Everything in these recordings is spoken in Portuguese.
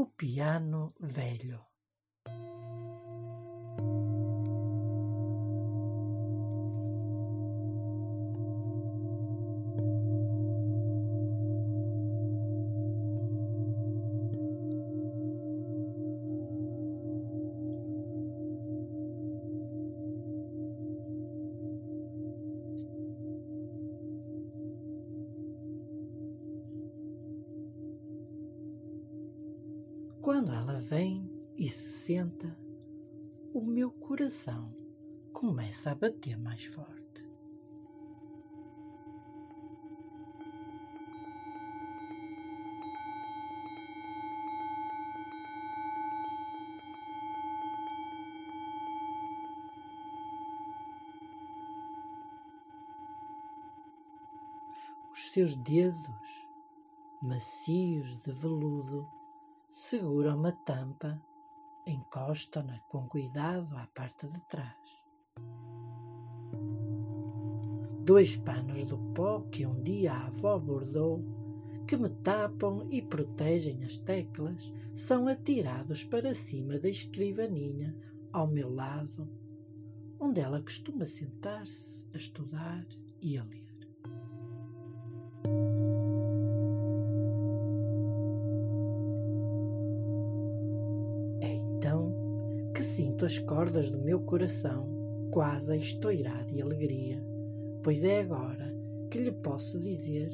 O piano velho. Quando ela vem e se senta, o meu coração começa a bater mais forte. Os seus dedos, macios de veludo, seguram uma tampa, encostam-na com cuidado à parte de trás. Dois panos do pó que um dia a avó bordou, que me tapam e protegem as teclas, são atirados para cima da escrivaninha ao meu lado, onde ela costuma sentar-se a estudar e a ler. As cordas do meu coração quase a estourar de alegria, pois é agora que lhe posso dizer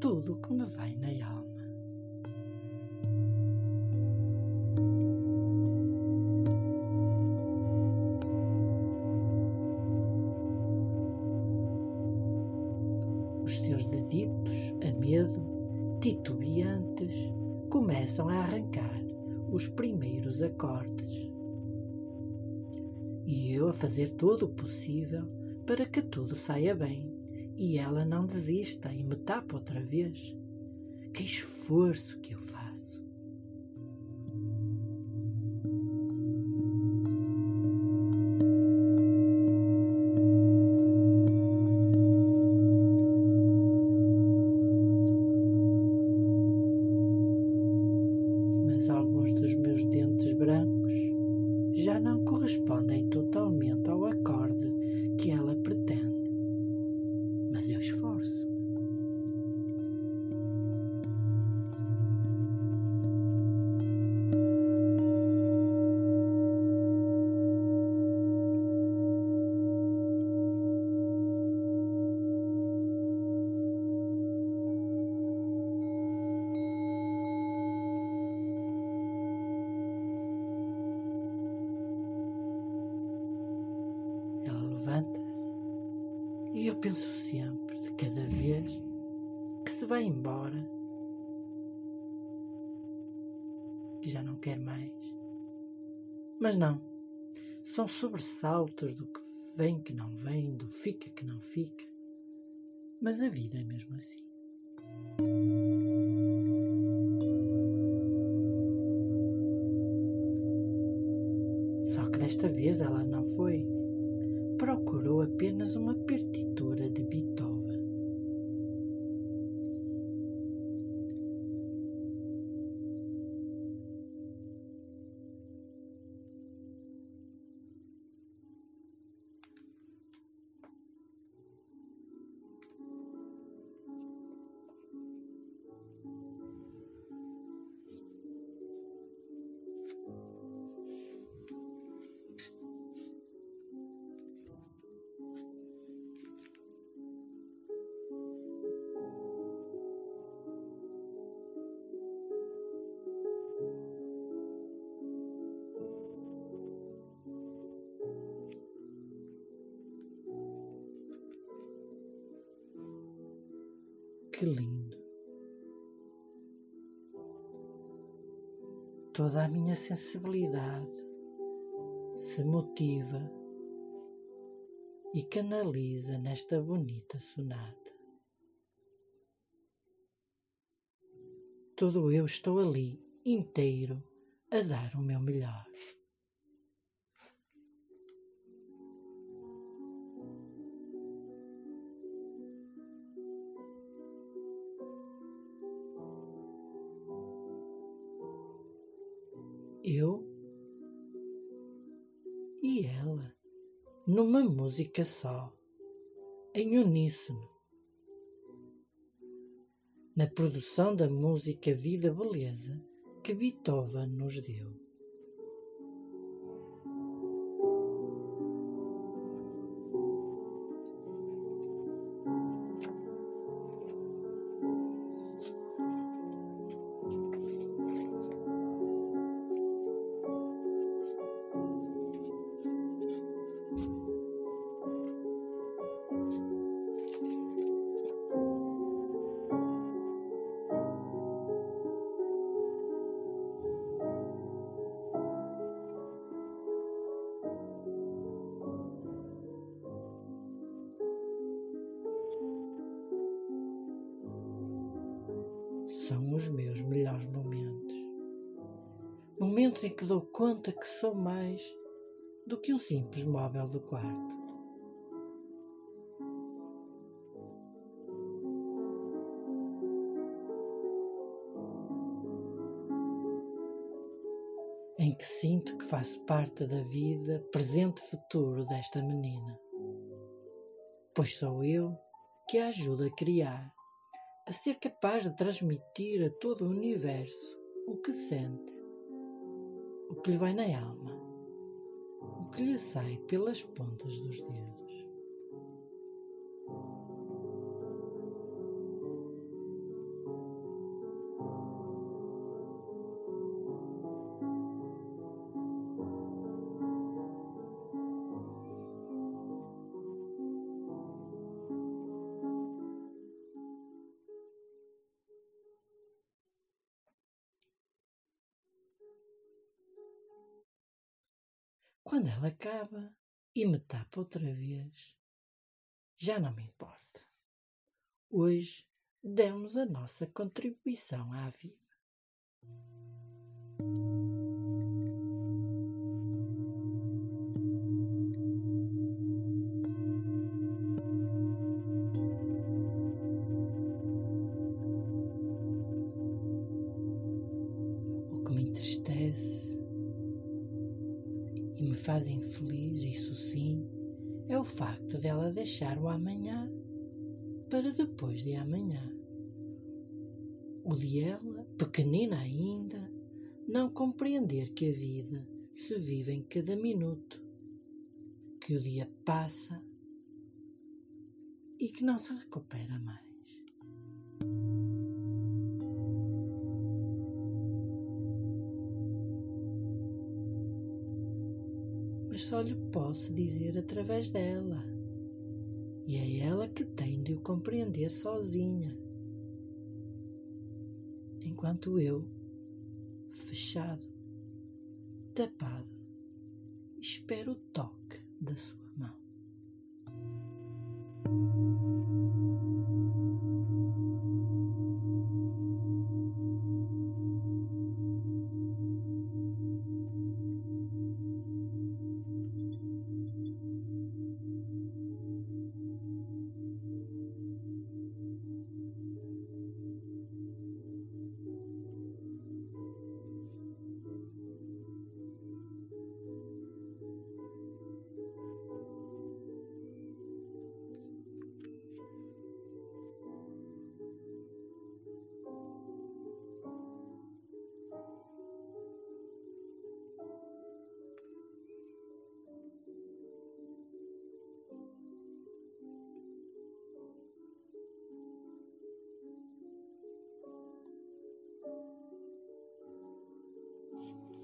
tudo o que me vai na alma. Os seus deditos, a medo, titubeantes, começam a arrancar os primeiros acordes e eu a fazer todo o possível para que tudo saia bem e ela não desista e me tapa outra vez. Que esforço que eu faço! Mas alguns dos meus dentes brancos já não correspondem e eu penso sempre, de cada vez que se vai embora, que já não quer mais. Mas não, são sobressaltos do que vem que não vem, do fica que não fica. Mas a vida é mesmo assim. Só que desta vez ela não foi procurou apenas uma partitura de Beethoven. Que lindo! Toda a minha sensibilidade se motiva e canaliza nesta bonita sonata. Todo eu estou ali, inteiro, a dar o meu melhor. Eu e ela, numa música só, em uníssono. Na produção da música Vida Beleza que Beethoven nos deu. São os meus melhores momentos. Momentos em que dou conta que sou mais do que um simples móvel do quarto. Em que sinto que faço parte da vida presente e futuro desta menina. Pois sou eu que a ajudo a criar a ser capaz de transmitir a todo o universo o que sente, o que lhe vai na alma, o que lhe sai pelas pontas dos dedos. Quando ela acaba e me tapa outra vez, já não me importa. Hoje demos a nossa contribuição à vida. E me fazem feliz, isso sim, é o facto dela deixar o amanhã para depois de amanhã. O de ela, pequenina ainda, não compreender que a vida se vive em cada minuto, que o dia passa e que não se recupera mais. Só lhe posso dizer através dela. E é ela que tem de o compreender sozinha. Enquanto eu, fechado, tapado, espero o toque da sua mão. Jesus.